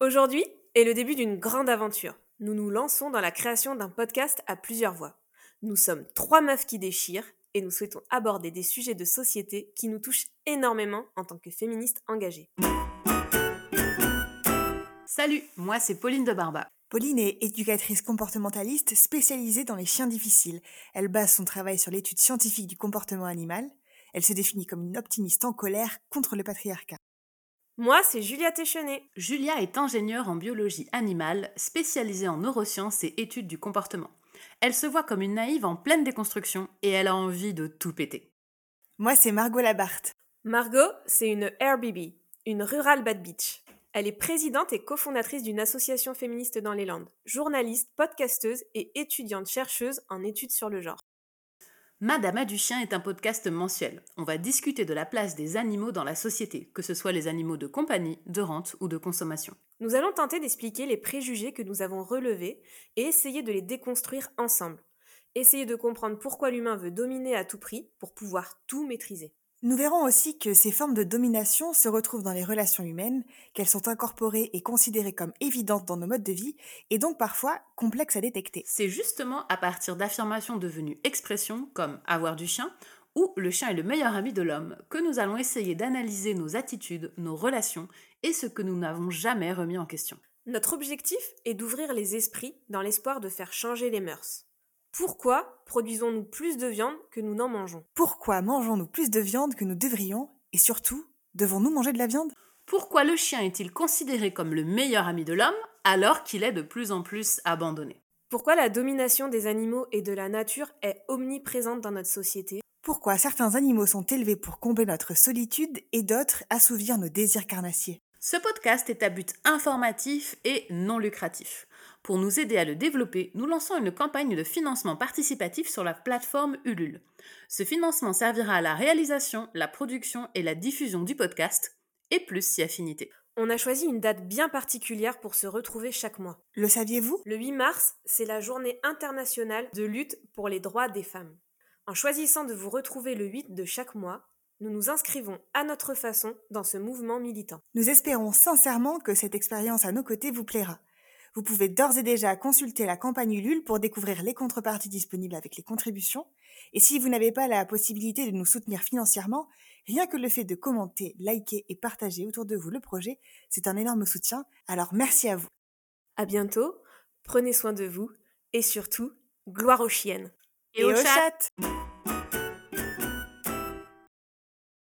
Aujourd'hui est le début d'une grande aventure. Nous nous lançons dans la création d'un podcast à plusieurs voix. Nous sommes trois meufs qui déchirent et nous souhaitons aborder des sujets de société qui nous touchent énormément en tant que féministes engagées. Salut, moi c'est Pauline de Barba. Pauline est éducatrice comportementaliste spécialisée dans les chiens difficiles. Elle base son travail sur l'étude scientifique du comportement animal. Elle se définit comme une optimiste en colère contre le patriarcat. Moi, c'est Julia Téchenet. Julia est ingénieure en biologie animale, spécialisée en neurosciences et études du comportement. Elle se voit comme une naïve en pleine déconstruction et elle a envie de tout péter. Moi, c'est Margot Labarthe. Margot, c'est une RBB, une Rural Bad Beach. Elle est présidente et cofondatrice d'une association féministe dans les Landes, journaliste, podcasteuse et étudiante chercheuse en études sur le genre. Madame du chien est un podcast mensuel. On va discuter de la place des animaux dans la société, que ce soit les animaux de compagnie, de rente ou de consommation. Nous allons tenter d'expliquer les préjugés que nous avons relevés et essayer de les déconstruire ensemble. Essayer de comprendre pourquoi l'humain veut dominer à tout prix pour pouvoir tout maîtriser. Nous verrons aussi que ces formes de domination se retrouvent dans les relations humaines, qu'elles sont incorporées et considérées comme évidentes dans nos modes de vie, et donc parfois complexes à détecter. C'est justement à partir d'affirmations devenues expressions comme avoir du chien ou le chien est le meilleur ami de l'homme que nous allons essayer d'analyser nos attitudes, nos relations et ce que nous n'avons jamais remis en question. Notre objectif est d'ouvrir les esprits dans l'espoir de faire changer les mœurs. Pourquoi produisons-nous plus de viande que nous n'en mangeons? Pourquoi mangeons-nous plus de viande que nous devrions Et surtout, devons-nous manger de la viande? Pourquoi le chien est-il considéré comme le meilleur ami de l'homme alors qu'il est de plus en plus abandonné? Pourquoi la domination des animaux et de la nature est omniprésente dans notre société? Pourquoi certains animaux sont élevés pour combler notre solitude et d'autres assouvir nos désirs carnassiers? Ce podcast est à but informatif et non lucratif. Pour nous aider à le développer, nous lançons une campagne de financement participatif sur la plateforme Ulule. Ce financement servira à la réalisation, la production et la diffusion du podcast, et plus si affinité. On a choisi une date bien particulière pour se retrouver chaque mois. Le saviez-vous? Le 8 mars, c'est la journée internationale de lutte pour les droits des femmes. En choisissant de vous retrouver le 8 de chaque mois, nous nous inscrivons à notre façon dans ce mouvement militant. Nous espérons sincèrement que cette expérience à nos côtés vous plaira. Vous pouvez d'ores et déjà consulter la campagne Ulule pour découvrir les contreparties disponibles avec les contributions. Et si vous n'avez pas la possibilité de nous soutenir financièrement, rien que le fait de commenter, liker et partager autour de vous le projet, c'est un énorme soutien. Alors merci à vous. À bientôt, prenez soin de vous et surtout, gloire aux chiennes. Et, aux chattes